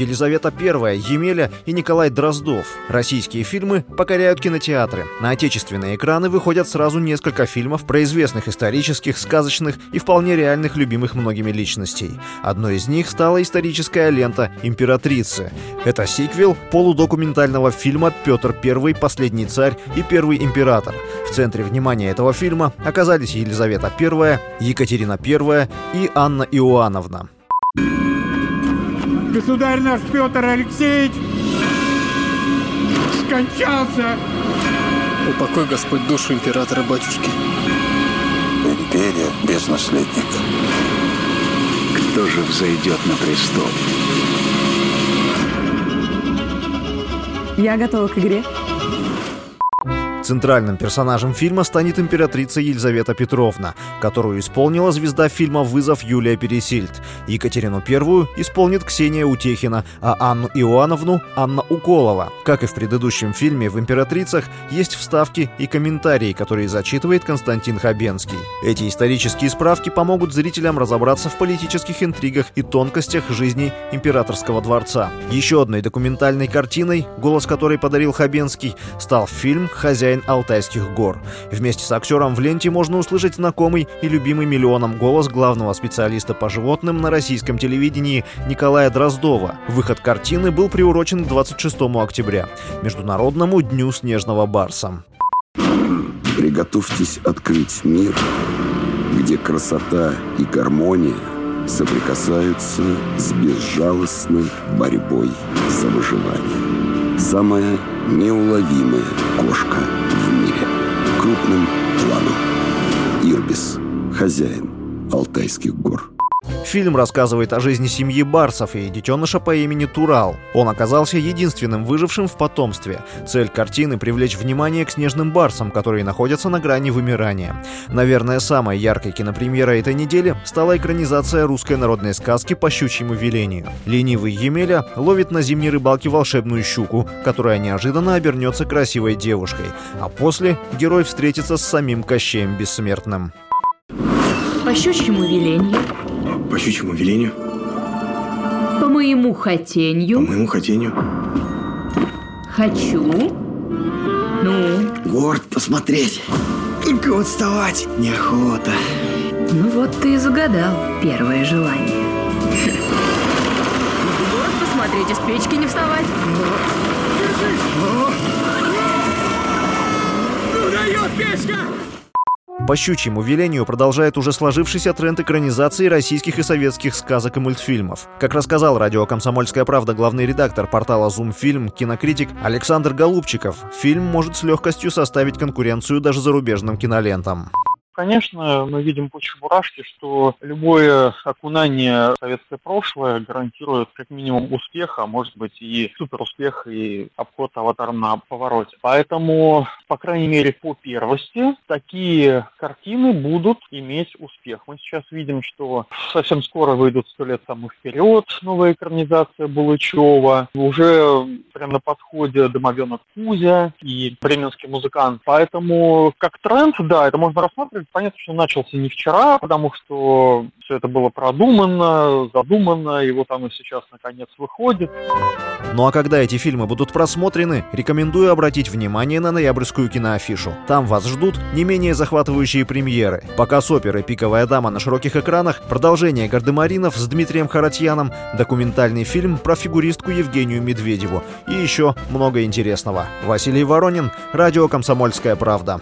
Елизавета I, Емеля и Николай Дроздов. Российские фильмы покоряют кинотеатры. На отечественные экраны выходят сразу несколько фильмов про известных исторических, сказочных и вполне реальных любимых многими личностей. Одной из них стала историческая лента «Императрицы». Это сиквел полудокументального фильма «Петр I. Последний царь и первый император». В центре внимания этого фильма оказались Елизавета I, Екатерина I и Анна Иоанновна. Государь наш Петр Алексеевич скончался. Упокой Господь душу императора батюшки. Империя без наследника. Кто же взойдет на престол? Я готова к игре. Центральным персонажем фильма станет императрица Елизавета Петровна, которую исполнила звезда фильма «Вызов» Юлия Пересильд. Екатерину Первую исполнит Ксения Утехина, а Анну Иоанновну – Анна Уколова. Как и в предыдущем фильме, в «Императрицах» есть вставки и комментарии, которые зачитывает Константин Хабенский. Эти исторические справки помогут зрителям разобраться в политических интригах и тонкостях жизни императорского дворца. Еще одной документальной картиной, голос которой подарил Хабенский, стал фильм «Хозяин хозяин Алтайских гор. Вместе с актером в ленте можно услышать знакомый и любимый миллионом голос главного специалиста по животным на российском телевидении Николая Дроздова. Выход картины был приурочен к 26 октября, Международному дню снежного барса. Приготовьтесь открыть мир, где красота и гармония соприкасаются с безжалостной борьбой за выживание. Самая неуловимая кошка в мире. Крупным планом. Ирбис. Хозяин Алтайских гор. Фильм рассказывает о жизни семьи Барсов и детеныша по имени Турал. Он оказался единственным выжившим в потомстве. Цель картины — привлечь внимание к снежным барсам, которые находятся на грани вымирания. Наверное, самой яркой кинопремьерой этой недели стала экранизация русской народной сказки по щучьему велению. Ленивый Емеля ловит на зимней рыбалке волшебную щуку, которая неожиданно обернется красивой девушкой. А после герой встретится с самим Кощеем Бессмертным. По щучьему велению по щучьему велению. По моему хотению. По моему хотению. Хочу. Ну? Горд посмотреть. Только вот вставать неохота. Ну вот ты и загадал первое желание. Горд посмотреть, из печки не вставать. Ну дает печка! По щучьему велению продолжает уже сложившийся тренд экранизации российских и советских сказок и мультфильмов. Как рассказал радио «Комсомольская правда» главный редактор портала «Зумфильм» кинокритик Александр Голубчиков, фильм может с легкостью составить конкуренцию даже зарубежным кинолентам. Конечно, мы видим по Чебурашке, что любое окунание в советское прошлое гарантирует как минимум успех, а может быть и суперуспех и обход аватар на повороте. Поэтому, по крайней мере, по первости, такие картины будут иметь успех. Мы сейчас видим, что совсем скоро выйдут «Сто лет тому вперед», новая экранизация Булычева, уже прямо на подходе «Домовенок Кузя» и «Бременский музыкант». Поэтому, как тренд, да, это можно рассматривать понятно, что начался не вчера, потому что все это было продумано, задумано, и вот оно сейчас наконец выходит. Ну а когда эти фильмы будут просмотрены, рекомендую обратить внимание на ноябрьскую киноафишу. Там вас ждут не менее захватывающие премьеры. Показ оперы «Пиковая дама» на широких экранах, продолжение «Гардемаринов» с Дмитрием Харатьяном, документальный фильм про фигуристку Евгению Медведеву и еще много интересного. Василий Воронин, радио «Комсомольская правда».